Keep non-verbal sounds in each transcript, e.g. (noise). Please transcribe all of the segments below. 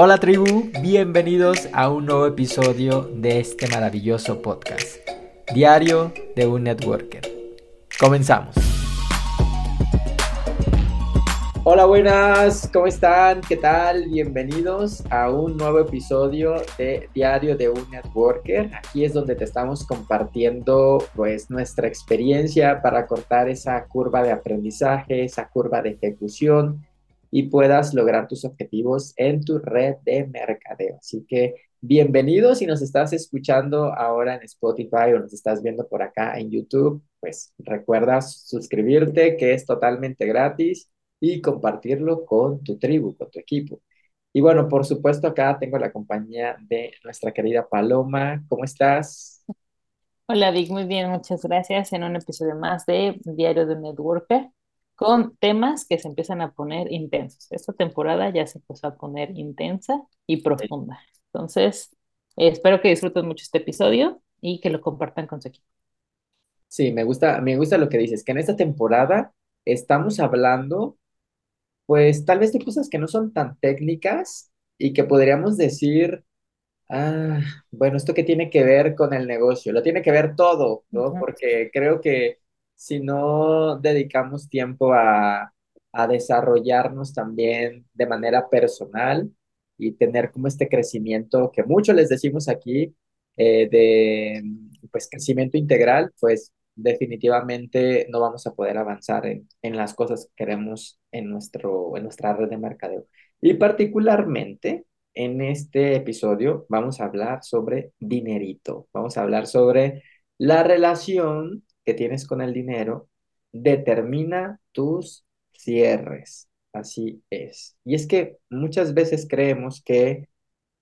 Hola tribu, bienvenidos a un nuevo episodio de este maravilloso podcast, Diario de un Networker. Comenzamos. Hola, buenas, ¿cómo están? ¿Qué tal? Bienvenidos a un nuevo episodio de Diario de un Networker. Aquí es donde te estamos compartiendo pues nuestra experiencia para cortar esa curva de aprendizaje, esa curva de ejecución y puedas lograr tus objetivos en tu red de mercadeo. Así que bienvenidos si nos estás escuchando ahora en Spotify o nos estás viendo por acá en YouTube, pues recuerda suscribirte que es totalmente gratis y compartirlo con tu tribu, con tu equipo. Y bueno, por supuesto acá tengo la compañía de nuestra querida Paloma. ¿Cómo estás? Hola Vic, muy bien, muchas gracias en un episodio más de Diario de Networker con temas que se empiezan a poner intensos. Esta temporada ya se empezó a poner intensa y profunda. Entonces, espero que disfruten mucho este episodio y que lo compartan con su equipo. Sí, me gusta, me gusta lo que dices, que en esta temporada estamos hablando, pues tal vez de cosas que no son tan técnicas y que podríamos decir, ah, bueno, esto que tiene que ver con el negocio, lo tiene que ver todo, ¿no? Porque creo que si no dedicamos tiempo a, desarrollarnos también de manera personal y tener como este crecimiento que mucho les decimos aquí eh, de pues crecimiento integral, pues definitivamente no vamos a poder avanzar en, en, las cosas que queremos en, nuestro, en nuestra red de mercadeo. Y particularmente en este episodio vamos a hablar sobre dinerito, vamos a hablar sobre la relación que tienes con el dinero determina tus cierres. Así es. Y es que muchas veces creemos que,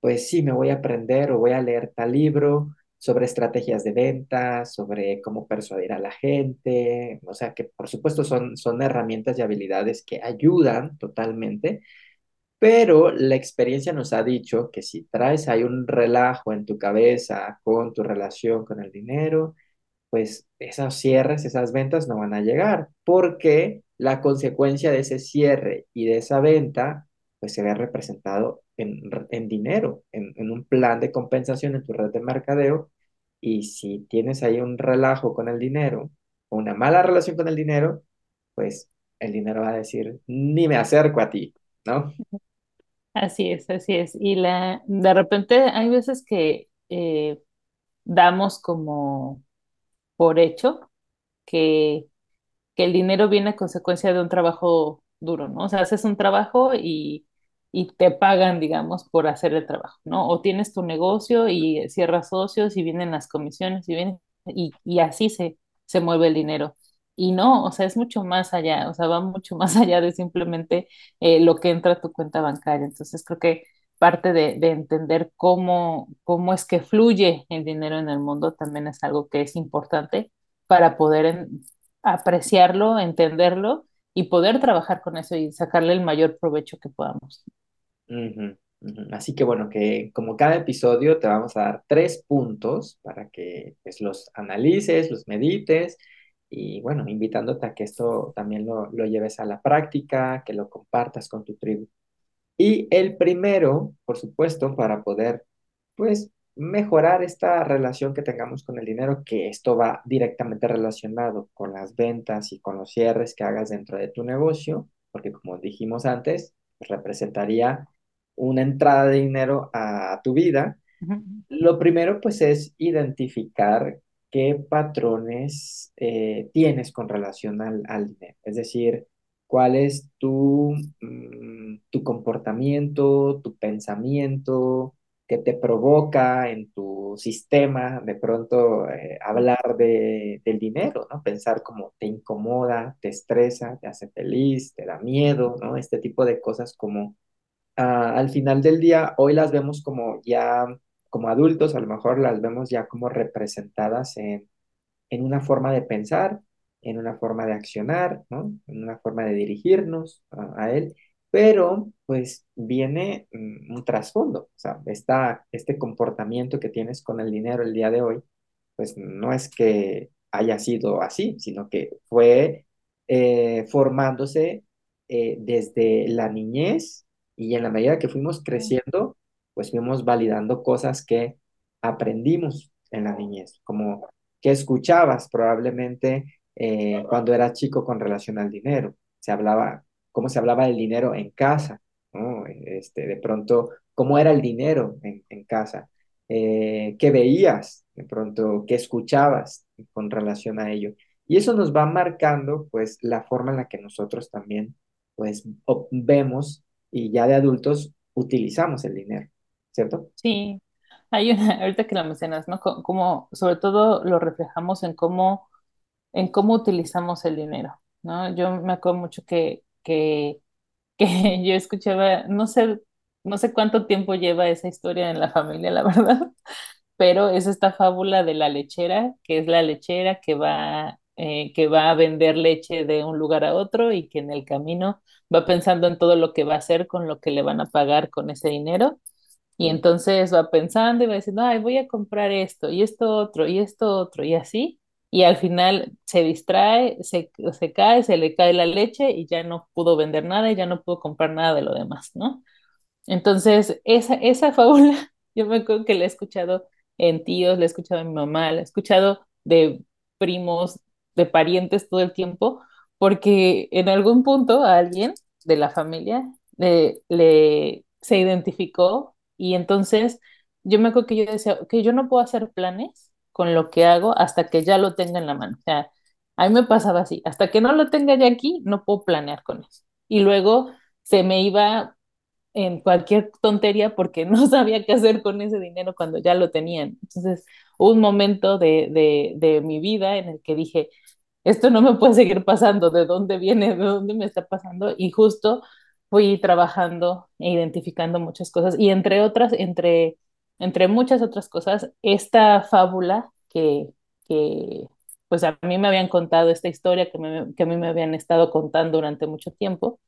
pues sí, me voy a aprender o voy a leer tal libro sobre estrategias de venta, sobre cómo persuadir a la gente, o sea que por supuesto son, son herramientas y habilidades que ayudan totalmente, pero la experiencia nos ha dicho que si traes ahí un relajo en tu cabeza con tu relación con el dinero, pues esos cierres, esas ventas no van a llegar, porque la consecuencia de ese cierre y de esa venta, pues se ve representado en, en dinero, en, en, un plan de compensación en tu red de mercadeo. Y si tienes ahí un relajo con el dinero o una mala relación con el dinero, pues el dinero va a decir, ni me acerco a ti, ¿no? Así es, así es. Y la, de repente hay veces que eh, damos como por hecho que, que el dinero viene a consecuencia de un trabajo duro, ¿no? O sea, haces un trabajo y, y te pagan, digamos, por hacer el trabajo, ¿no? O tienes tu negocio y cierras socios y vienen las comisiones y vienen, y, y así se, se mueve el dinero. Y no, o sea, es mucho más allá, o sea, va mucho (laughs) más allá de simplemente eh, lo que entra a tu cuenta bancaria. Entonces, creo que parte de, entender cómo, cómo es que fluye el dinero en el mundo también es algo que es importante para poder apreciarlo, entenderlo y poder trabajar con eso y sacarle el mayor provecho que podamos. Así que bueno, que como cada episodio te vamos a dar tres puntos para que pues, los analices, los medites y bueno, invitándote a que esto también lo, lo lleves a la práctica, que lo compartas con tu tribu. Y el primero, por supuesto, para poder, pues, mejorar esta relación que tengamos con el dinero, que esto va directamente relacionado con las ventas y con los cierres que hagas dentro de tu negocio, porque como dijimos antes, representaría una entrada de dinero a tu vida. Lo primero, pues, es identificar qué patrones eh, tienes con relación al, al dinero. Es decir, cuál es tu, mm, tu comportamiento, tu pensamiento, que te provoca en tu sistema de pronto eh, hablar de, del dinero, ¿no? Pensar como te incomoda, te estresa, te hace feliz, te da miedo, ¿no? Este tipo de cosas como ah, al final del día, hoy las vemos como ya, como adultos, a lo mejor las vemos ya como representadas en, en una forma de pensar, en una forma de accionar, ¿no? En una forma de dirigirnos a, él, pero pues viene mm, un trasfondo, o sea, está este comportamiento que tienes con el dinero el día de hoy, pues no es que haya sido así, sino que fue eh, formándose eh, desde la niñez Y en la medida que fuimos creciendo, pues fuimos validando cosas que aprendimos en la niñez, como que escuchabas probablemente eh, cuando eras chico con relación al dinero. Se hablaba, cómo se hablaba del dinero en casa, ¿no? Este, de pronto, cómo era el dinero en, en casa, eh, qué veías, de pronto, qué escuchabas con relación a ello. Y eso nos va marcando, pues, la forma en la que nosotros también, pues, vemos y ya de adultos utilizamos el dinero, ¿cierto? Sí, hay una, ahorita que lo mencionas, ¿no? Co- Como, sobre todo lo reflejamos en cómo, en cómo utilizamos el dinero, ¿no? Yo me acuerdo mucho que, que, (laughs) que yo escuchaba, no sé, no sé cuánto tiempo lleva esa historia en la familia, la verdad, (laughs) pero es esta fábula de la lechera, que es la lechera que va, eh, que va a vender leche de un lugar a otro y que en el camino va pensando en todo lo que va a hacer con lo que le van a pagar con ese dinero y entonces va pensando y va diciendo, ay, voy a comprar esto y esto otro y esto otro y así. Y al final se distrae, se, se cae, se le cae la leche y ya no pudo vender nada y ya no pudo comprar nada de lo demás, ¿no? Entonces, esa, esa (laughs) fábula, yo me acuerdo que la he escuchado en tíos, la he escuchado en mi mamá, la he escuchado de primos, de parientes todo el tiempo, porque en algún punto a alguien de la familia le, se identificó y entonces yo me acuerdo que yo decía que yo no puedo hacer planes con lo que hago hasta que ya lo tenga en la mano. O sea, a mí me pasaba así, hasta que no lo tenga ya aquí, no puedo planear con eso. Y luego se me iba en cualquier tontería porque (laughs) no sabía qué hacer con ese dinero cuando ya lo tenían. Entonces, hubo un momento de, de, de mi vida en el que dije, esto no me puede seguir pasando, ¿de dónde viene? ¿De dónde me está pasando? Y justo fui trabajando e identificando muchas cosas y entre otras, entre, entre muchas otras cosas, esta fábula que, que pues a mí me habían contado, esta historia que, me, que a mí me habían estado contando durante mucho tiempo,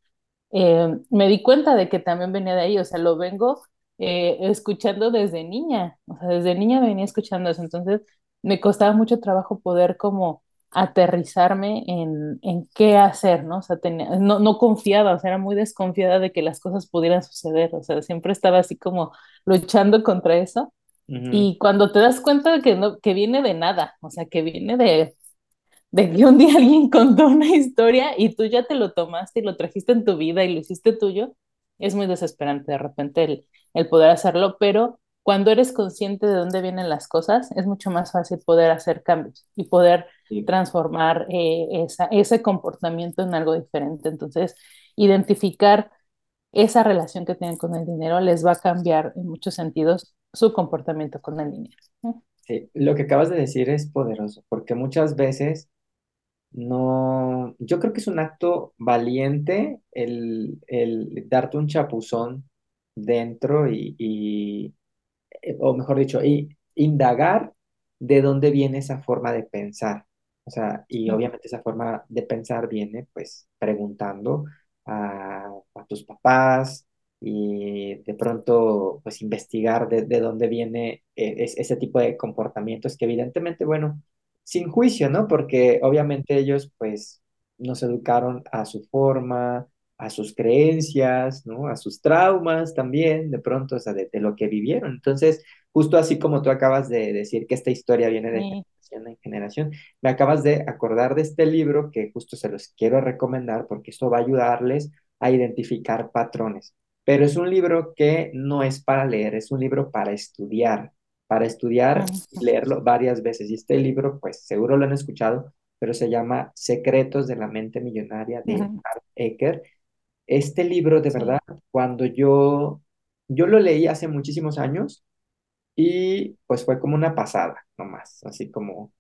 eh, me di cuenta de que también venía de ahí, o sea, lo vengo eh, escuchando desde niña, o sea, desde niña venía escuchando eso, entonces me costaba mucho trabajo poder como aterrizarme en, en qué hacer, ¿no? O sea, tenía, no, no confiaba, o sea, era muy desconfiada de que las cosas pudieran suceder, o sea, siempre estaba así como luchando contra eso. Y cuando te das cuenta de que, no, que viene de nada, o sea, que viene de, de que un día alguien (laughs) contó una historia y tú ya te lo tomaste y lo trajiste en tu vida y lo hiciste tuyo, es muy desesperante de repente el, el poder hacerlo, pero cuando eres consciente de dónde vienen las cosas, es mucho más fácil poder hacer cambios y poder Transformar eh, esa, ese comportamiento en algo diferente. Entonces, identificar esa relación que tienen con el dinero les va a cambiar en muchos sentidos su comportamiento con el dinero. sí. Lo que acabas de decir es poderoso, porque muchas veces no, yo creo que es un acto valiente el, el darte un chapuzón dentro y, y, eh, o mejor dicho, y indagar de dónde viene esa forma de pensar. O sea, y obviamente esa forma de pensar viene pues preguntando a, a tus papás y de pronto pues investigar de, de dónde viene es- ese tipo de comportamientos que evidentemente, bueno, sin juicio, ¿no? Porque obviamente ellos pues nos educaron a su forma, a sus creencias, ¿no? A sus traumas también, de pronto, o sea, de, de lo que vivieron. Entonces, justo así como tú acabas de decir que esta historia viene de Sí, generación en generación, me acabas de acordar de este libro que justo se los quiero recomendar porque esto va a ayudarles a identificar patrones. Pero es un libro que no es para leer, es un libro para estudiar, para estudiar y Ujú, leerlo varias veces. Y este libro, pues seguro lo han escuchado, pero se llama Secretos de la mente millonaria de ujú, Art Eker. Este libro, de verdad, cuando yo, yo lo leí hace muchísimos años y pues fue como una pasada, nomás, así como,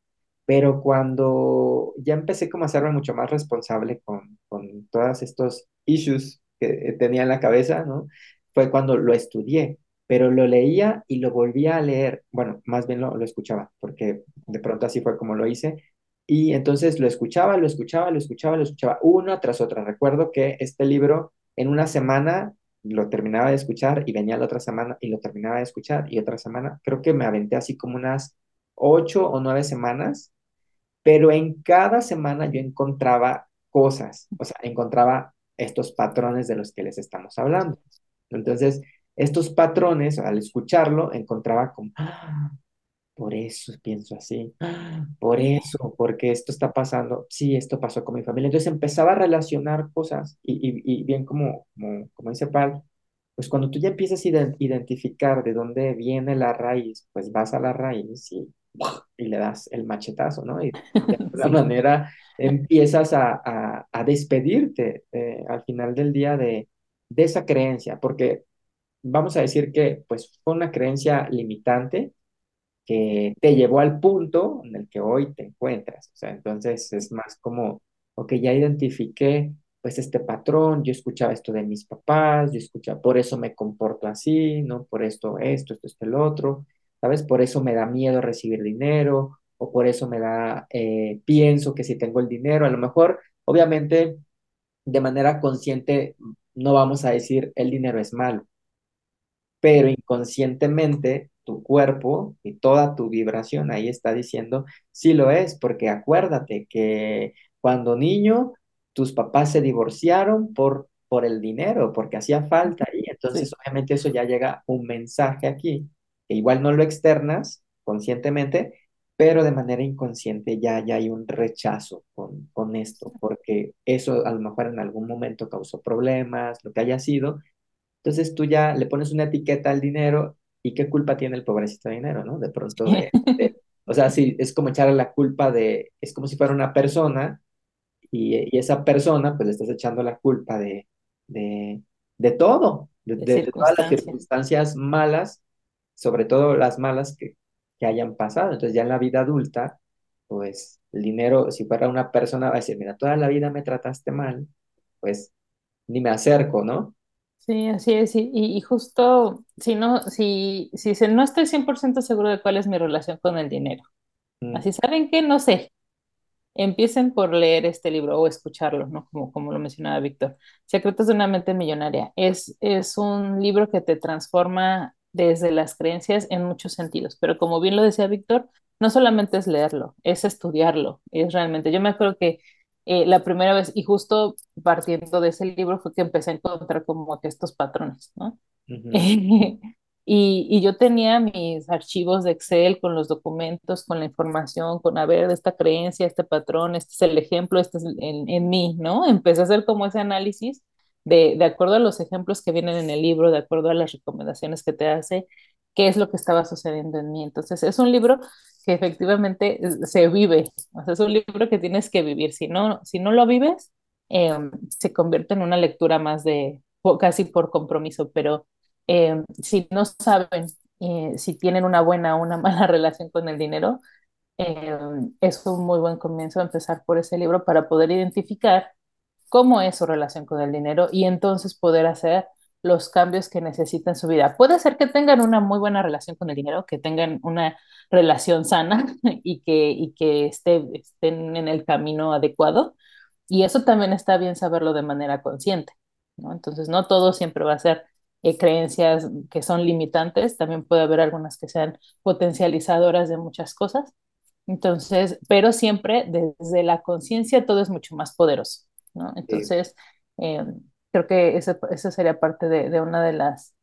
pero cuando ya empecé como a hacerme mucho más responsable con, con todos estos issues que tenía en la cabeza, ¿no? Fue cuando lo estudié, pero lo leía y lo volvía a leer, bueno, más bien lo, lo escuchaba, porque de pronto así fue como lo hice, y entonces lo escuchaba, lo escuchaba, lo escuchaba, lo escuchaba, una tras otra. Recuerdo que este libro en una semana lo terminaba de escuchar y venía la otra semana y lo terminaba de escuchar y otra semana. Creo que me aventé así como unas ocho o nueve semanas pero en cada semana yo encontraba cosas, o sea, encontraba estos patrones de los que les estamos hablando. Entonces, estos patrones, al escucharlo, encontraba como, "Ah, por eso pienso así, "Ah, por eso, porque esto está pasando, sí, esto pasó con mi familia. Entonces empezaba a relacionar cosas y, y, bien como, como, como dice Pal, pues cuando tú ya empiezas a iden- identificar de dónde viene la raíz, pues vas a la raíz y, y le das el machetazo, ¿no? Y (laughs) de alguna sí, manera empiezas a, a, a despedirte eh, al final del día de, de esa creencia, porque vamos a decir que pues fue una creencia limitante que te llevó al punto en el que hoy te encuentras. O sea, entonces es más como, ok, ya identifiqué pues este patrón, yo escuchaba esto de mis papás, yo escuchaba, por eso me comporto así, ¿no? Por esto, esto, esto, esto, el otro, ¿sabes? Por eso me da miedo recibir dinero, o por eso me da, eh, pienso que si tengo el dinero, a lo mejor, obviamente, de manera consciente, no vamos a decir el dinero es malo pero inconscientemente tu cuerpo y toda tu vibración ahí está diciendo, sí lo es, porque acuérdate que cuando niño tus papás se divorciaron por, por el dinero, porque hacía falta ahí, entonces sí. obviamente eso ya llega un mensaje aquí, que igual no lo externas conscientemente, pero de manera inconsciente ya, ya hay un rechazo con, con esto, porque eso a lo mejor en algún momento causó problemas, lo que haya sido, entonces tú ya le pones una etiqueta al dinero y qué culpa tiene el pobrecito dinero, ¿no? De pronto de, (laughs) de- o sea, sí, es como echarle la culpa de, es como si fuera una persona y, y esa persona pues le estás echando la culpa de, de, de todo, de, de de- de todas las circunstancias malas, sobre todo las malas que, que hayan pasado. Entonces ya en la vida adulta, pues el dinero, si fuera una persona, va a decir, mira, toda la vida me trataste mal, pues ni me acerco, ¿no? Sí, así es. Y, y- justo, si no, si, si se- no estoy 100% seguro de cuál es mi relación con el dinero. Mm, Así, ¿saben qué? No sé. Empiecen por leer este libro o escucharlo, ¿no? Como, como lo mencionaba Víctor. Secretos de una mente millonaria. Es, es un libro que te transforma desde las creencias en muchos sentidos, pero como bien lo decía Víctor, no solamente es leerlo, es estudiarlo, es realmente. Yo me acuerdo que eh, la primera vez, y justo partiendo de ese libro, fue que empecé a encontrar como que estos patrones, ¿no? (laughs) Y, y yo tenía mis archivos de Excel con los documentos, con la información, con, a ver, esta creencia, este patrón, este es el ejemplo, este es en, en mí, ¿no? Empecé a hacer como ese análisis de, de acuerdo a los ejemplos que vienen en el libro, de acuerdo a las recomendaciones que te hace, qué es lo que estaba sucediendo en mí. Entonces, es un libro que efectivamente se vive, o sea, es un libro que tienes que vivir. Si no, si no lo vives, eh, se convierte en una lectura más de, casi por compromiso, pero eh, si no saben eh, si tienen una buena o una (laughs) mala relación con el dinero, eh, es un muy buen comienzo empezar por ese libro para poder identificar cómo es su relación con el dinero y entonces poder hacer los cambios que necesita en su vida. Puede ser que tengan una muy buena relación con el dinero, que tengan una relación sana (laughs) y que, y que esté, estén en el camino adecuado. Y eso también está bien saberlo de manera consciente, ¿no? Entonces, no todo siempre va a ser eh, creencias que son limitantes, también puede haber algunas que sean potencializadoras de muchas cosas. Entonces, pero siempre desde la conciencia todo es mucho más poderoso, ¿no? Entonces, eh, creo que esa eso sería parte de, de una de las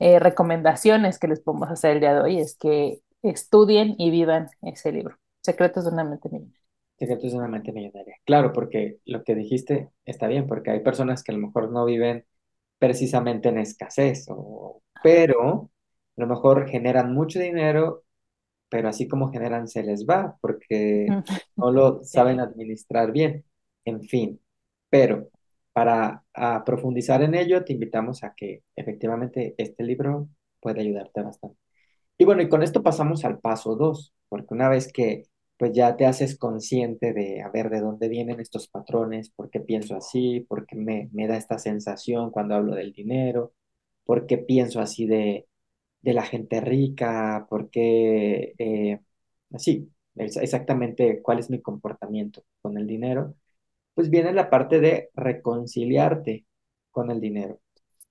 eh, recomendaciones que les podemos hacer el día de hoy, es que estudien y vivan ese libro, Secretos de una mente millonaria. secretos de una mente millonaria. Claro, porque lo que dijiste está bien, porque hay personas que a lo mejor no viven precisamente en escasez, o, pero a lo mejor generan mucho dinero, pero así como generan se les va, porque no lo (laughs) saben administrar bien. En fin, pero para profundizar en ello, te invitamos a que efectivamente este libro puede ayudarte bastante. Y bueno, y con esto pasamos al paso dos, porque una vez que pues ya te haces consciente de a ver de dónde vienen estos patrones, por qué pienso así, por qué me, me da esta sensación cuando hablo del dinero, por qué pienso así de, de la gente rica, por qué, eh, así, exactamente cuál es mi comportamiento con el dinero, pues viene la parte de reconciliarte con el dinero.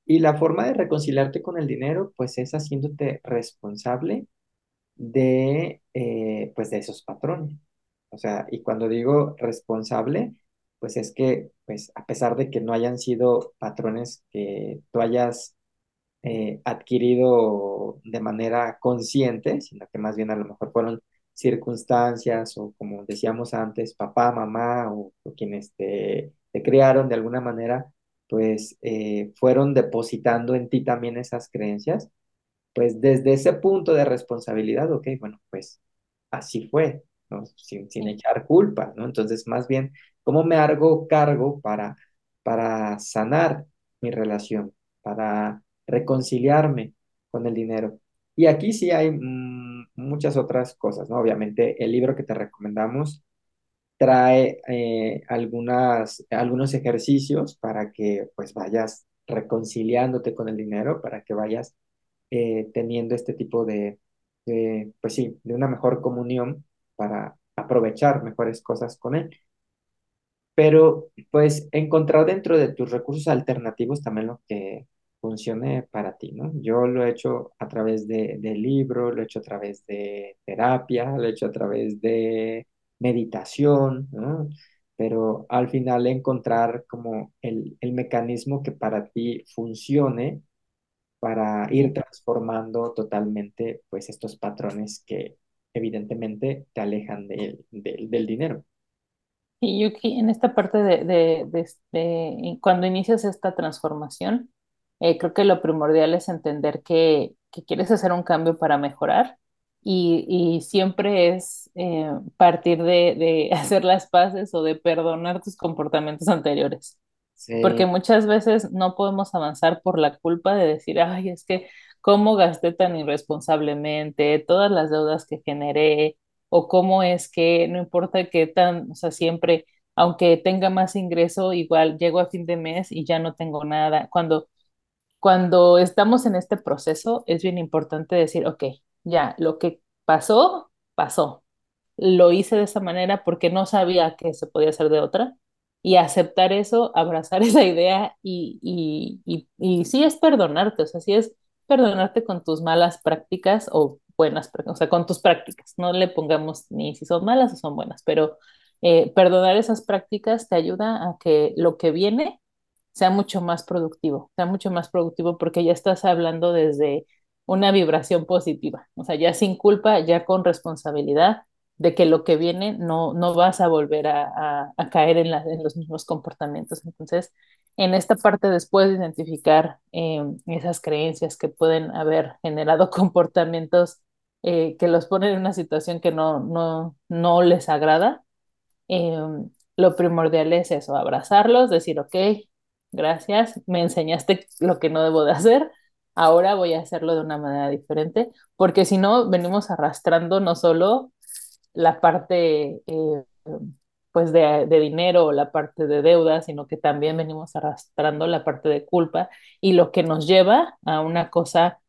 Y la forma de reconciliarte con el dinero, pues es haciéndote responsable de, eh, pues de esos patrones. O sea, y cuando digo responsable, pues es que, pues a pesar de que no hayan sido patrones que tú hayas eh, adquirido de manera consciente, sino que más bien a lo mejor fueron circunstancias o como decíamos antes, papá, mamá o, o quienes te, te criaron de alguna manera, pues eh, fueron depositando en ti también esas creencias, pues desde ese punto de responsabilidad, ok, bueno, pues así fue, ¿no? Sin, sin echar culpa, ¿no? Entonces, más bien, ¿cómo me hago cargo para, para sanar mi relación, para reconciliarme con el dinero? Y aquí sí hay mm, muchas otras cosas, ¿no? Obviamente, el libro que te recomendamos trae eh, algunas, algunos ejercicios para que pues vayas reconciliándote con el dinero, para que vayas eh, teniendo este tipo de, de, pues sí, de una mejor comunión para aprovechar mejores cosas con él. Pero pues encontrar dentro de tus recursos alternativos también lo que funcione para ti, ¿no? Yo lo he hecho a través de, de libro, lo he hecho a través de terapia, lo he hecho a través de meditación, ¿no? Pero al final encontrar como el, el mecanismo que para ti funcione para ir transformando totalmente pues estos patrones que evidentemente te alejan del del- del dinero. Y aquí en esta parte de, de, de cuando inicias esta transformación, eh, creo que lo primordial es entender que, que quieres hacer un cambio para mejorar y, y siempre es eh, partir de, de (laughs) hacer las paces o de perdonar tus comportamientos anteriores. Porque Sí, muchas veces no podemos avanzar por la culpa de decir, ay, es que cómo gasté tan irresponsablemente, todas las deudas que generé, o cómo es que no importa qué tan, o sea, siempre, aunque tenga más ingreso, igual llego a fin de mes y ya no tengo nada. Cuando, cuando estamos en este proceso, es bien importante decir, ok, ya, lo que pasó, pasó lo hice de esa manera porque no sabía que se podía hacer de otra. Y aceptar eso, (laughs) abrazar esa idea y, y, y, y sí es perdonarte, o sea, sí es perdonarte con tus malas prácticas o buenas, o sea, con tus prácticas. No le pongamos ni si son malas o son buenas, pero eh, perdonar esas prácticas te ayuda a que lo que viene sea mucho más productivo, sea mucho más productivo porque ya estás hablando desde una vibración positiva, o sea, ya sin culpa, ya con responsabilidad de que lo que viene no, no vas a volver a, caer en, los mismos comportamientos. Entonces, en esta parte, después de identificar eh, esas creencias que pueden haber generado (laughs) comportamientos eh, que los ponen en una situación que no, no, no les agrada, eh, lo primordial es eso, abrazarlos, decir, ok, gracias, me enseñaste lo que no debo de hacer, ahora voy a hacerlo de una manera diferente, porque si no, venimos arrastrando no solo la parte eh, pues de, de, dinero o la parte de deuda, sino que también venimos arrastrando la parte de culpa y lo que nos lleva a una cosa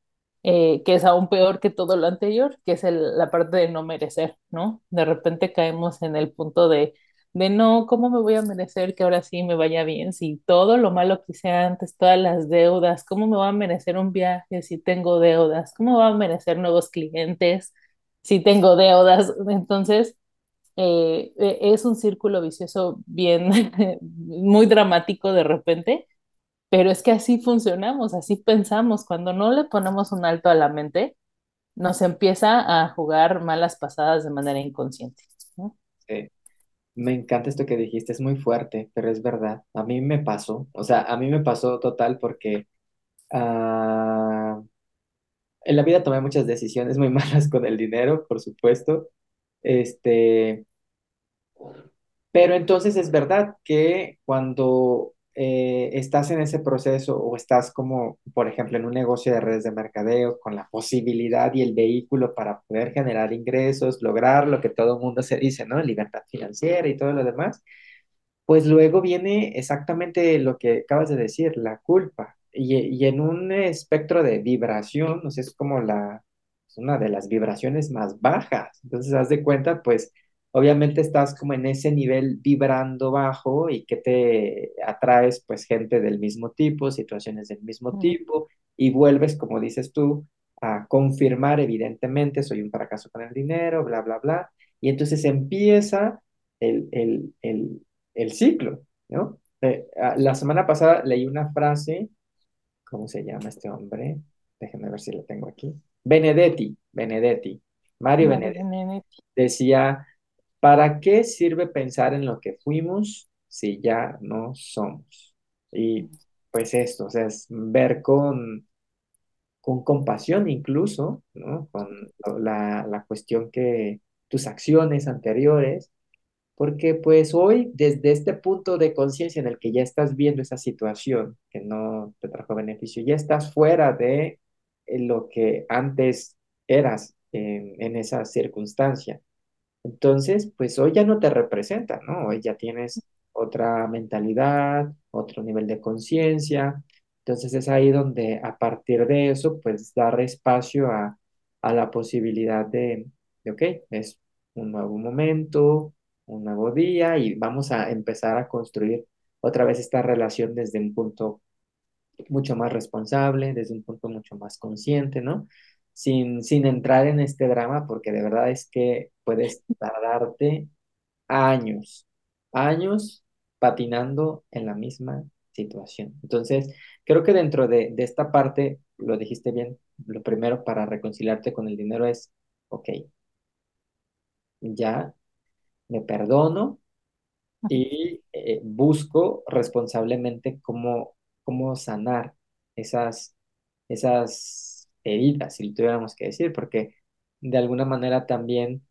eh, que es aún peor que todo lo anterior, que es el, la parte de no merecer, ¿no? De repente caemos en el punto de, de no, ¿cómo me voy a merecer que ahora sí me vaya bien? Si todo lo malo que hice antes, todas las deudas, ¿cómo me va a merecer un viaje si tengo deudas? ¿Cómo va a merecer nuevos clientes si tengo deudas? (laughs) Entonces, eh, eh, es un círculo vicioso bien, (laughs) muy dramático de repente pero es que así funcionamos, así pensamos. Cuando no le ponemos un alto a la mente, nos empieza a jugar malas pasadas de manera inconsciente. sí. Me encanta esto que dijiste, es muy fuerte, pero es verdad. A mí me pasó, o sea, a mí me pasó total porque ah, en la vida tomé muchas decisiones muy (laughs) malas con el dinero, por supuesto. Este, Pero entonces es verdad que cuando eh, estás en ese proceso o estás como, por ejemplo, en un negocio de redes de mercadeo con la posibilidad y el vehículo para poder generar ingresos, lograr lo que todo el mundo se dice, ¿no? Libertad financiera y todo lo demás, pues luego viene exactamente lo que acabas de decir, la culpa. Y, y en un espectro de vibración, no sé, es como la, es una de las vibraciones más bajas. Entonces, haz de cuenta, pues, obviamente estás como en ese nivel vibrando bajo y que te atraes, pues, gente del mismo tipo, situaciones del mismo Mm. tipo, y vuelves, como dices tú, a confirmar, evidentemente, soy un fracaso con el dinero, bla, bla, bla. Y entonces empieza el, el, el el ciclo, ¿no? Eh, la semana pasada leí una frase ¿cómo se llama este hombre? Déjenme ver si lo tengo aquí. Benedetti, Benedetti, Mario Mario Benedetti. Benedetti. Decía, ¿para qué sirve pensar en lo que fuimos si ya no somos? Y pues esto, o sea, es ver con, con compasión incluso, ¿no? Con la, la cuestión que tus acciones anteriores porque pues hoy, desde este punto de conciencia en el que ya estás viendo esa situación que no te trajo beneficio, ya estás fuera de eh, lo que antes eras en, en esa circunstancia. Entonces, pues hoy ya no te representa, ¿no? Hoy ya tienes otra mentalidad, otro nivel de conciencia. Entonces es ahí donde a partir de eso, pues dar espacio a, a la posibilidad de, de, ok, es un nuevo momento, un nuevo día y vamos a empezar a construir otra vez esta relación desde un punto mucho más responsable, desde un punto mucho más consciente, ¿no? Sin, sin entrar en este drama, porque de verdad es que puedes (laughs) tardarte años, años patinando en la misma situación. Entonces, creo que dentro de, de esta parte, lo dijiste bien, lo primero para reconciliarte con el dinero es, ok, ya me perdono y eh, busco responsablemente cómo, cómo sanar esas, esas heridas, si tuviéramos que decir, porque de alguna manera también,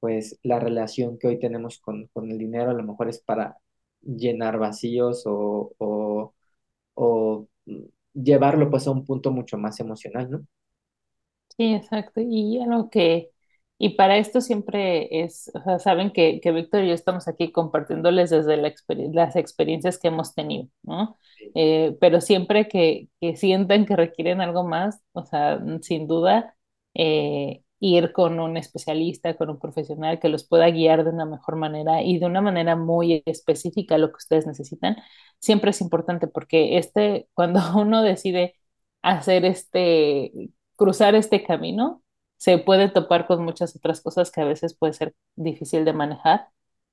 pues la relación que hoy tenemos con, con el dinero a lo mejor es para llenar vacíos o, o, o llevarlo pues a un punto mucho más emocional, ¿no? Sí, exacto. Y algo que, y para esto siempre es, o sea, saben que, que Víctor y yo estamos aquí compartiéndoles desde la exper- las experiencias que hemos tenido, ¿no? Eh, pero siempre que, que sientan que requieren algo más, o sea, sin duda, eh, ir con un especialista, con un profesional que los pueda guiar de una mejor manera y de una manera muy específica a lo que ustedes necesitan, siempre es importante porque este, cuando (laughs) uno decide hacer este cruzar este camino, se puede topar con muchas otras cosas que a veces puede ser difícil de manejar,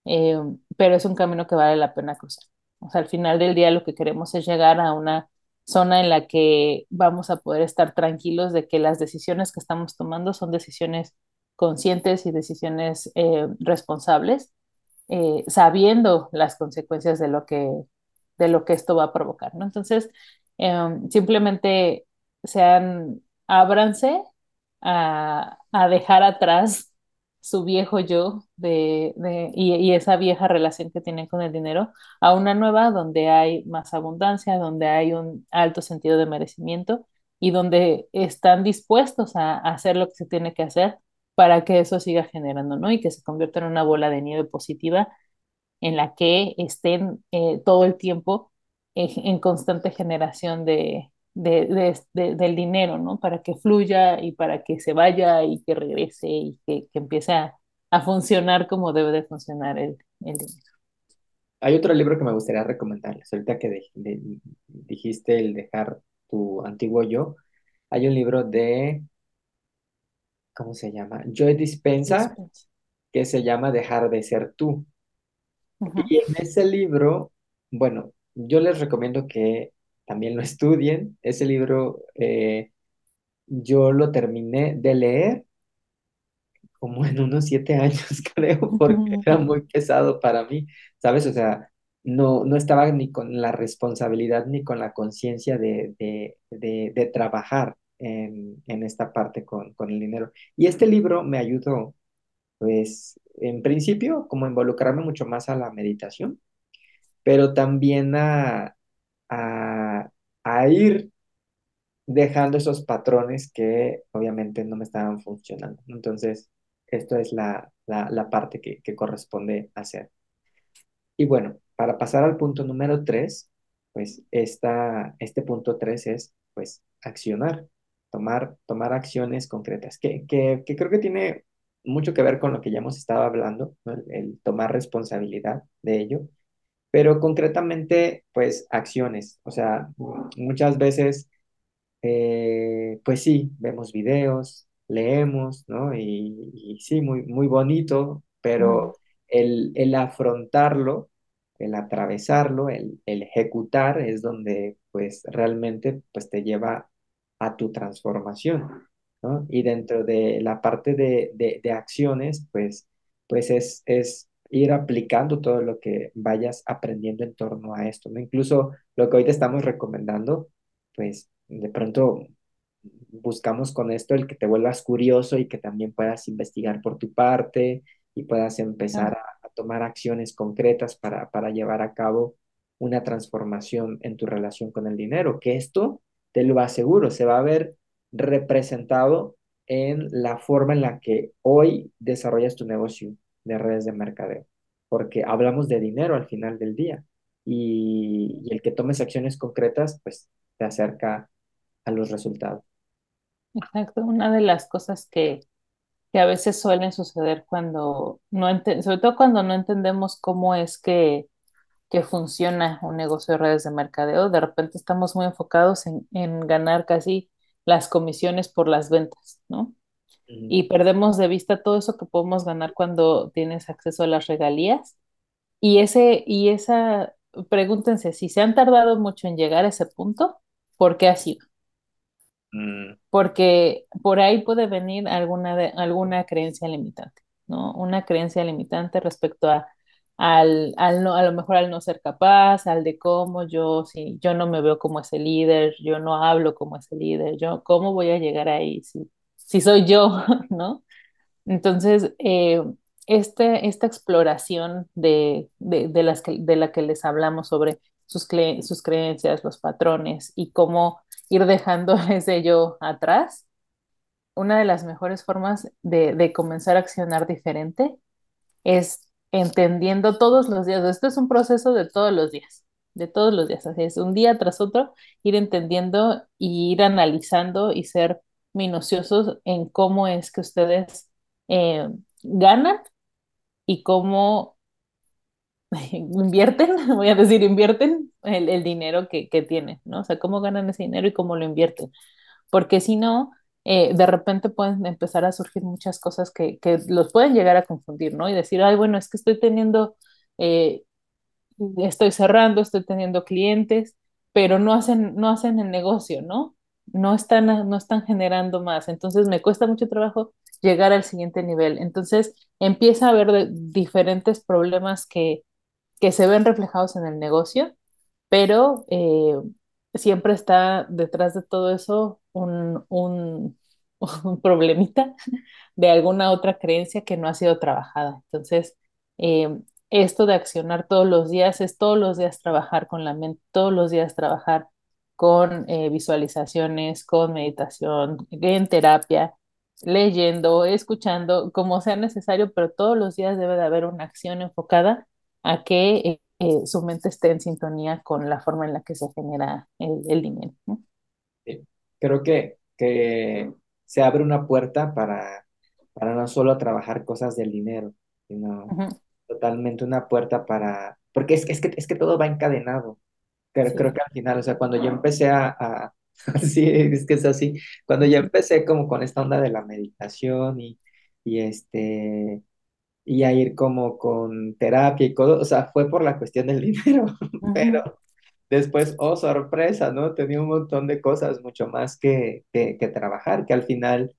eh, pero es un camino que vale la pena cruzar. O sea, al final del día lo que queremos es llegar a una zona en la que vamos a poder estar tranquilos de que las decisiones que estamos tomando son decisiones conscientes y decisiones eh, responsables, eh, sabiendo las consecuencias de lo que, de lo que esto va a provocar, ¿no? Entonces, eh, simplemente sean ábranse a, a, dejar atrás su viejo yo de, de, y, y, esa vieja relación que tienen con el dinero a una nueva donde hay más abundancia, donde hay un alto sentido de merecimiento y donde están dispuestos a, hacer lo que se tiene que hacer para que eso siga generando, ¿no? Y que se convierta en una bola de nieve positiva en la que estén eh, todo el tiempo eh, en constante generación de, de, de, de, del dinero, ¿no? Para que fluya y para que se vaya y que regrese y que, que empiece a, a, funcionar como debe de funcionar el, el, dinero. Hay otro libro que me gustaría recomendarles. Ahorita que dijiste el dejar tu antiguo yo, hay un libro de, ¿cómo se llama? Joy Dispensa, Dispensa. que se llama Dejar de ser tú. Uh -huh. Y en ese libro, bueno, yo les recomiendo que también lo estudien. Ese libro eh, yo lo terminé de leer como en unos siete años, (laughs) creo, porque era muy pesado para mí, ¿sabes? O sea, no, no estaba ni con la responsabilidad ni con la conciencia de, de, de, de, trabajar en, en esta parte con, con el dinero. Y este libro me ayudó, pues, en principio, como involucrarme mucho más a la meditación, pero también a, a, a ir dejando esos patrones que obviamente no me estaban funcionando. Entonces, esto es la, la, parte que, corresponde hacer. Y bueno, para pasar al punto número tres, pues esta, este punto tres es, pues, accionar, tomar, tomar acciones concretas, que, que, creo que tiene mucho que ver con lo que ya hemos estado hablando, el tomar responsabilidad de ello, pero concretamente, pues, acciones. O sea, muchas veces eh, pues sí, vemos videos, leemos, ¿no? Y, y sí, muy, muy bonito, pero el, el, afrontarlo el atravesarlo, el, el ejecutar es donde pues realmente pues te lleva a tu transformación, ¿no? Y dentro de la parte de, de, de acciones, pues, pues es, es ir aplicando todo lo que vayas aprendiendo en torno a esto, ¿no? Incluso lo que hoy te estamos recomendando, pues de pronto buscamos con esto el que te vuelvas curioso y que también puedas investigar por tu parte y puedas empezar a, a tomar acciones concretas para, para llevar a cabo una transformación en tu relación con el dinero, que esto, te lo aseguro, se va a ver representado en la forma en la que hoy desarrollas tu negocio de redes de mercadeo, porque hablamos de dinero al final del día y, el que tomes acciones concretas, pues te acerca a los resultados. Exacto. Una de las cosas que, que a veces suelen suceder cuando no sobre todo cuando no entendemos cómo es que, que funciona un negocio de redes de mercadeo, de repente estamos muy enfocados en, en ganar casi las comisiones por las ventas, ¿no? Y perdemos de vista todo eso que podemos ganar cuando tienes acceso a las regalías. Y ese, y esa, pregúntense si se han tardado mucho en llegar a ese punto, ¿por qué ha sido? Mm, porque por ahí puede venir alguna, de- alguna creencia limitante, ¿no? Una creencia limitante respecto a, al, al no, a lo mejor al no ser capaz, al de cómo yo, si yo no me veo como ese líder, yo no hablo como ese líder, yo, ¿cómo voy a llegar ahí si, si soy yo, (laughs) ¿no? Entonces, eh, este, esta exploración de, de, de las que, de la que les hablamos sobre sus, cre- sus creencias, los patrones y cómo ir dejando (laughs) ese yo atrás, una de las mejores formas de, comenzar a accionar diferente es entendiendo todos los días. Esto es un proceso de todos los días, de todos los días. Así es, un día tras otro, ir entendiendo ir analizando y ser minuciosos en cómo es que ustedes eh, ganan y cómo (laughs) invierten, (laughs) voy a decir, invierten el, el dinero que, que tienen, ¿no? O sea, cómo ganan ese dinero y cómo lo invierten. Porque si no, eh, de repente pueden empezar a surgir muchas cosas que, que los pueden llegar a confundir, ¿no? Y decir, ay, bueno, es que estoy teniendo, eh, estoy cerrando, estoy teniendo clientes, pero no hacen, no hacen el negocio, ¿no? No están, no están generando más. Entonces me cuesta mucho trabajo llegar al siguiente nivel. Entonces empieza a haber diferentes problemas que, que se ven reflejados en el negocio, pero eh, siempre está detrás de todo eso un, un, (laughs) problemita de alguna otra creencia que no ha sido trabajada. Entonces, eh, esto de accionar todos los días es todos los días trabajar con la mente, todos los días trabajar con eh, visualizaciones, con meditación, en terapia, leyendo, escuchando, como sea necesario, pero todos los días debe de haber una acción enfocada a que eh, su mente esté en sintonía con la forma en la que se genera el, el dinero. Creo que, que se abre una puerta para, para no solo trabajar cosas del dinero, sino totalmente una puerta para, porque es, es que, es que todo va encadenado. Creo, creo que al final, o sea, cuando yo empecé a, a- (laughs) sí, es que es así, cuando yo empecé como con esta onda de la meditación y, y este, y a ir como con terapia y todo, o sea, fue por la cuestión del (laughs) dinero, pero después, oh, sorpresa, ¿no? Tenía un montón de cosas mucho más que, que, que trabajar, que al final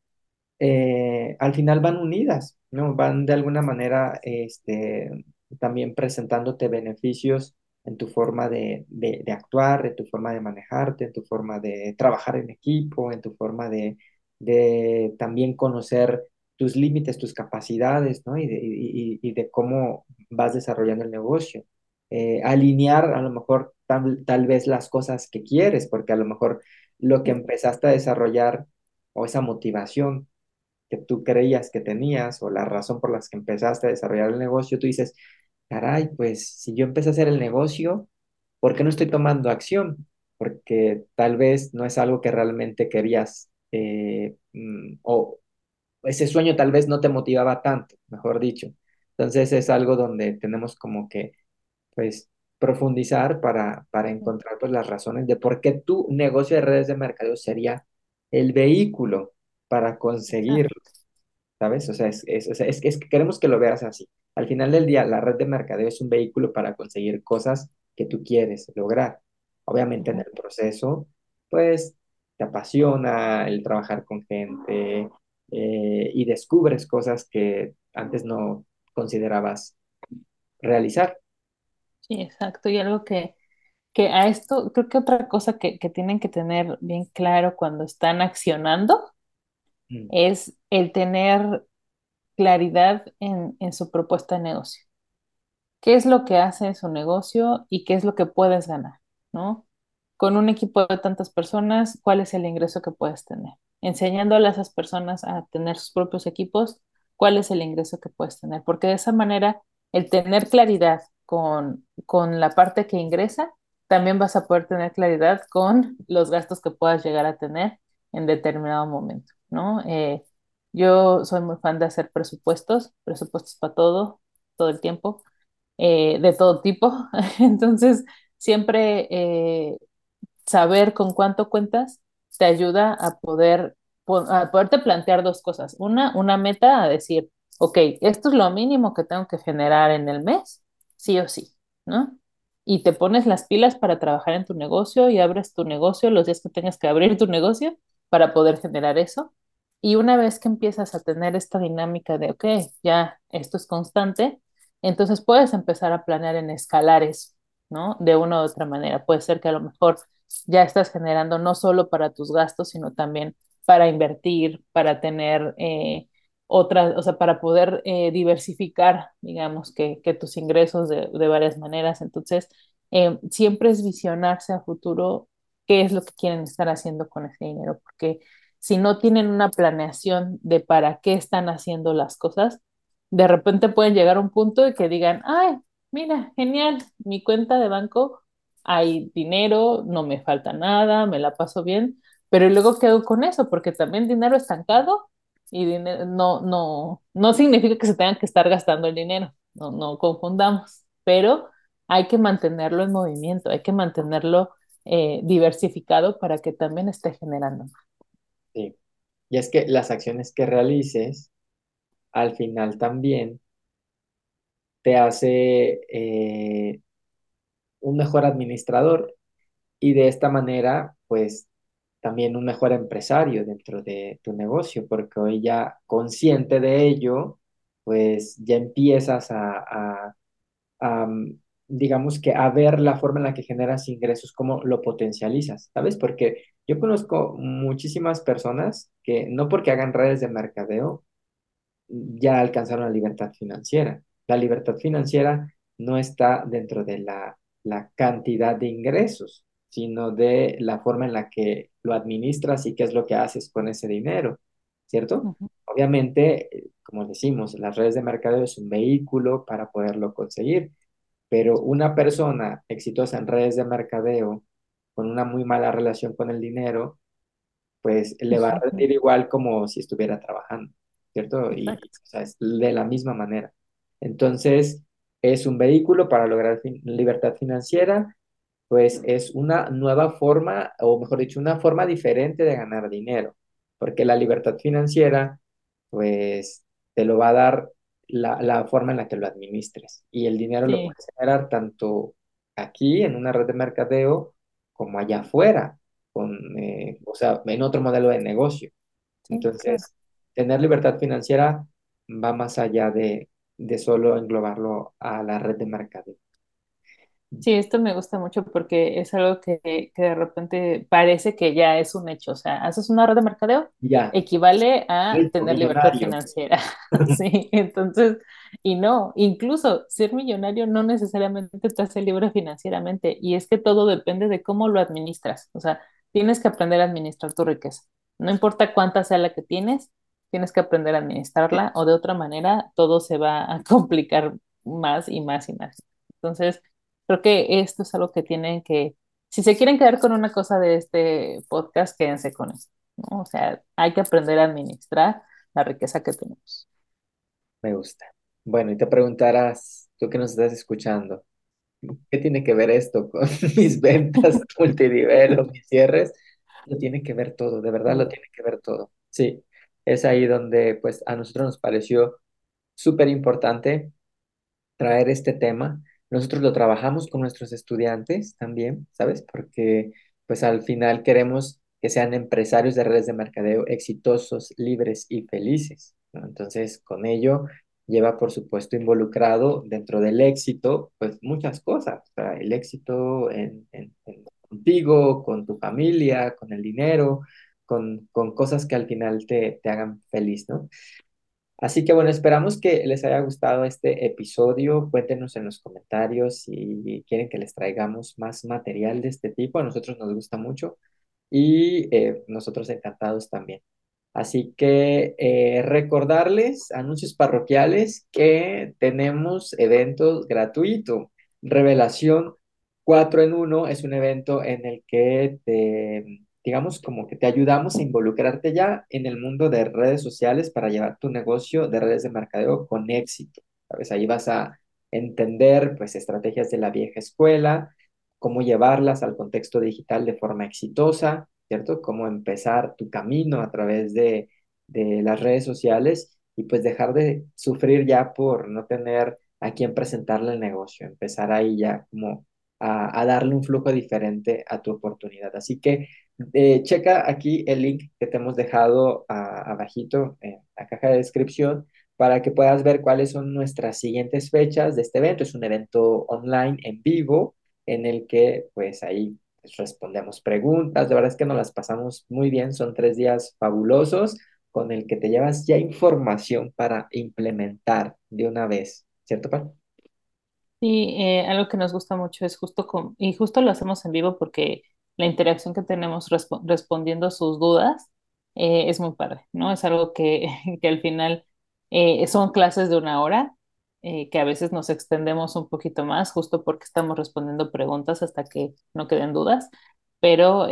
eh, al final van unidas, ¿no? Van de alguna manera este, también presentándote beneficios en tu forma de, de, actuar, en tu forma de manejarte, en tu forma de trabajar en equipo, en tu forma de, de también conocer tus límites, tus capacidades, ¿no? Y de, y, y- de cómo vas desarrollando el negocio. Eh, alinear a lo mejor tal, tal vez las cosas que quieres, porque a lo mejor lo que empezaste a desarrollar o esa motivación que tú creías que tenías o la razón por la que empezaste a desarrollar el negocio, tú dices, caray, pues si yo empecé a hacer el negocio, ¿por qué no estoy tomando acción? Porque tal vez no es algo que realmente querías eh, mm, o ese sueño tal vez no te motivaba tanto, mejor dicho. Entonces es algo donde tenemos como que, pues, profundizar para, para encontrar pues, las razones de por qué tu negocio de redes de mercadeo sería el vehículo para conseguir Exacto. ¿sabes? O sea, es, es, es, es que queremos que lo veas así. Al final del día, la red de mercadeo es un vehículo para conseguir cosas que tú quieres lograr. Obviamente en el proceso, pues te apasiona el trabajar con gente eh, y descubres cosas que antes no considerabas realizar. Sí, exacto. Y algo que, que a esto, creo que otra cosa que, que tienen que tener bien claro cuando están accionando Mm, es el tener claridad en, en su propuesta de negocio. qué es lo que hace su negocio y qué es lo que puedes ganar, ¿no? Con un equipo de tantas personas, ¿cuál es el ingreso que puedes tener? Enseñándole a esas personas a tener sus propios equipos, ¿cuál es el ingreso que puedes tener? Porque de esa manera, el tener claridad con, con la parte que ingresa, también vas a poder tener claridad con los gastos que puedas llegar a tener en determinado momento, ¿no? Eh, yo soy muy fan de hacer presupuestos, presupuestos para todo, todo el tiempo eh, de todo tipo. (laughs) Entonces, siempre eh, saber con cuánto cuentas te ayuda a poder a plantear dos cosas. Una, una meta a decir, ok, esto es lo mínimo que tengo que generar en el mes, sí o sí, ¿no? Y te pones las pilas para trabajar en tu negocio y abres tu negocio los días que tengas que abrir tu negocio para poder generar eso. Y una vez que empiezas a tener esta dinámica de, ok, ya esto es constante, entonces puedes empezar a planear en escalares, ¿no? De una u otra manera. Puede ser que a lo mejor ya estás generando no solo para tus gastos, sino también para invertir, para tener eh, otras, o sea, para poder eh, diversificar, digamos, que, tus ingresos de, de varias maneras. Entonces, eh, siempre es visionarse a futuro qué es lo que quieren estar haciendo con ese dinero, porque si no tienen una planeación de para qué están haciendo las cosas, de repente pueden llegar a un punto de que digan, ay, mira, genial, mi cuenta de banco hay dinero, no me falta nada, me la paso bien, pero luego quedo con eso, porque también dinero estancado y dinero, no, no, no significa que se tengan que estar gastando el dinero, no, no confundamos, pero hay que mantenerlo en movimiento, hay que mantenerlo eh, diversificado para que también esté generando. Sí. Y es que las acciones que realices, al final también te hace eh, un mejor administrador y de esta manera, pues también un mejor empresario dentro de tu negocio, porque hoy ya consciente de ello, pues ya empiezas a, a- mm, digamos que a ver la forma en la que generas ingresos, cómo lo potencializas, ¿sabes? Porque yo conozco muchísimas personas que no porque hagan redes de mercadeo, ya alcanzaron la libertad financiera. La libertad financiera no está dentro de la, la cantidad de ingresos, sino de la forma en la que lo administras y qué es lo que haces con ese dinero, ¿cierto? Obviamente, eh, como decimos, las redes de mercadeo es un vehículo para poderlo conseguir, pero una persona exitosa en redes de mercadeo con una muy mala relación con el dinero, pues le va a rendir igual como si estuviera trabajando, ¿cierto? Y, o sea, es de la misma manera. Entonces, es un vehículo para lograr fin- libertad financiera, pues es una nueva forma, o mejor dicho, una forma diferente de ganar dinero, porque la libertad financiera, pues te lo va a dar la, la forma en la que lo administres. Y el dinero lo puedes generar tanto aquí en una red de mercadeo como allá afuera con, eh, o sea, en otro modelo de negocio. sí, claro. Entonces, tener libertad financiera va más allá de, de solo englobarlo a la red de mercadeo. Sí, esto me gusta mucho porque es algo que, que de repente parece que ya es un hecho. O sea, haces una red de mercadeo, Ya, equivale a tener libertad financiera. (laughs) Sí, (laughs) entonces, y no, incluso ser millonario no necesariamente te hace libre financieramente. Y es que todo depende de cómo lo administras. O sea, tienes que aprender a administrar tu riqueza. No importa cuánta sea la que tienes, tienes que aprender a administrarla o de otra manera todo se va a (laughs) complicar más y más y más. Entonces, Creo que esto es algo que tienen que, si se quieren quedar con una cosa de este podcast, quédense con eso, ¿no? O sea, hay que aprender a administrar la riqueza que tenemos. Me gusta. Bueno, y te preguntarás, tú que nos estás escuchando, ¿qué tiene que ver esto con (laughs) mis ventas (laughs) multinivel o mis cierres? Lo tiene que ver todo, de verdad lo tiene que ver todo. Sí, es ahí donde pues a nosotros nos pareció súper importante traer este tema. Nosotros lo trabajamos con nuestros estudiantes también, ¿sabes? Porque pues al final queremos que sean empresarios de redes de mercadeo exitosos, libres y felices. Entonces, con ello lleva, por supuesto, involucrado dentro del éxito, pues muchas cosas. El éxito en, en, en contigo, con tu familia, con el dinero, con, con cosas que al final te, te hagan feliz, ¿no? Así que bueno, esperamos que les haya gustado este episodio. Cuéntenos en los comentarios si quieren que les traigamos más material de este tipo. A nosotros nos gusta mucho y eh, nosotros encantados también. Así que eh, recordarles, anuncios parroquiales, que tenemos eventos gratuitos. Revelación 4 en 1 es un evento en el que te digamos, como que te ayudamos a involucrarte ya en el mundo de redes sociales para llevar tu negocio de redes de mercadeo con éxito. ¿Sabes? Ahí vas a entender, pues, estrategias de la vieja escuela, cómo llevarlas al contexto digital de forma exitosa, ¿cierto? Cómo empezar tu camino a través de, de las redes sociales y pues dejar de sufrir ya por no tener a quién presentarle el negocio, empezar ahí ya como a, a darle un flujo diferente a tu oportunidad. Así que eh, checa aquí el link que te hemos dejado a, abajito en la caja de descripción para que puedas ver cuáles son nuestras siguientes fechas de este evento. Es un evento online en vivo en el que pues ahí respondemos preguntas. De verdad es que nos las pasamos muy bien. Son tres días fabulosos con el que te llevas ya información para implementar de una vez. ¿Cierto, Pal? Sí, eh, algo que nos gusta mucho es justo y justo lo hacemos en vivo porque la interacción que tenemos respo- respondiendo a sus dudas eh, es muy padre, ¿no? Es algo que, (laughs) que al final eh, son clases de una hora, eh, que a veces nos extendemos un poquito más, justo porque estamos respondiendo preguntas hasta que no queden dudas, pero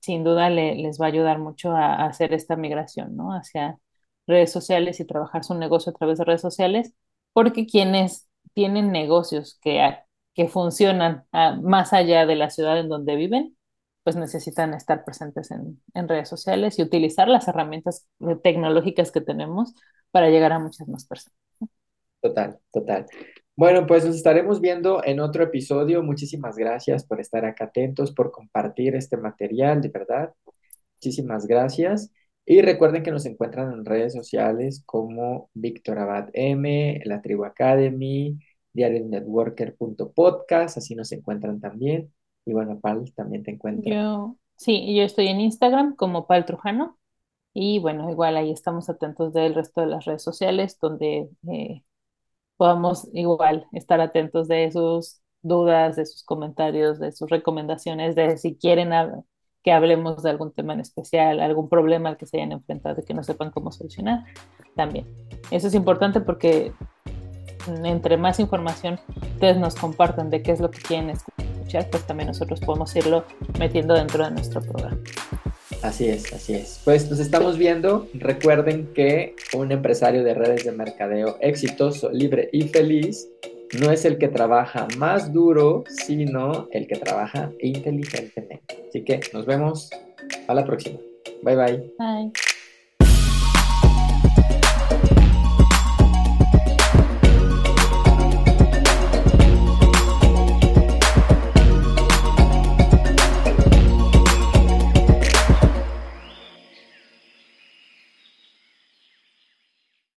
sin duda le- les va a ayudar mucho a, hacer esta migración, ¿no? Hacia redes sociales y trabajar su negocio a través de redes sociales, porque quienes tienen negocios que, que funcionan ah, más allá de la ciudad en donde viven, pues necesitan estar presentes en, en redes sociales y utilizar las herramientas eh, tecnológicas que tenemos para llegar a muchas más personas. Total, total. Bueno, pues nos estaremos viendo en otro episodio. Muchísimas gracias por estar acá atentos, por compartir este material, de verdad. Muchísimas gracias. Y recuerden que nos encuentran en redes sociales como Víctor Abad M, La Tribu Academy, diariosnetworker.podcast, así nos encuentran también. Y bueno, Pal, también te encuentran. Yo, sí, yo estoy en Instagram como Pal Trujano y bueno, igual ahí estamos atentos del resto de las redes sociales donde eh, podamos igual estar atentos de sus dudas, de sus comentarios, de sus recomendaciones, de si quieren que hablemos de algún tema en especial, algún problema al que se hayan enfrentado y que no sepan cómo solucionar, también. Eso es importante porque entre más información ustedes nos compartan de qué es lo que quieren escuchar, pues también nosotros podemos irlo metiendo dentro de nuestro programa. Así es, así es. Pues nos estamos viendo. Recuerden que un empresario de redes de mercadeo exitoso, libre y feliz no es el que trabaja más duro, sino el que trabaja inteligentemente. Así que nos vemos a la próxima. Bye bye. Bye.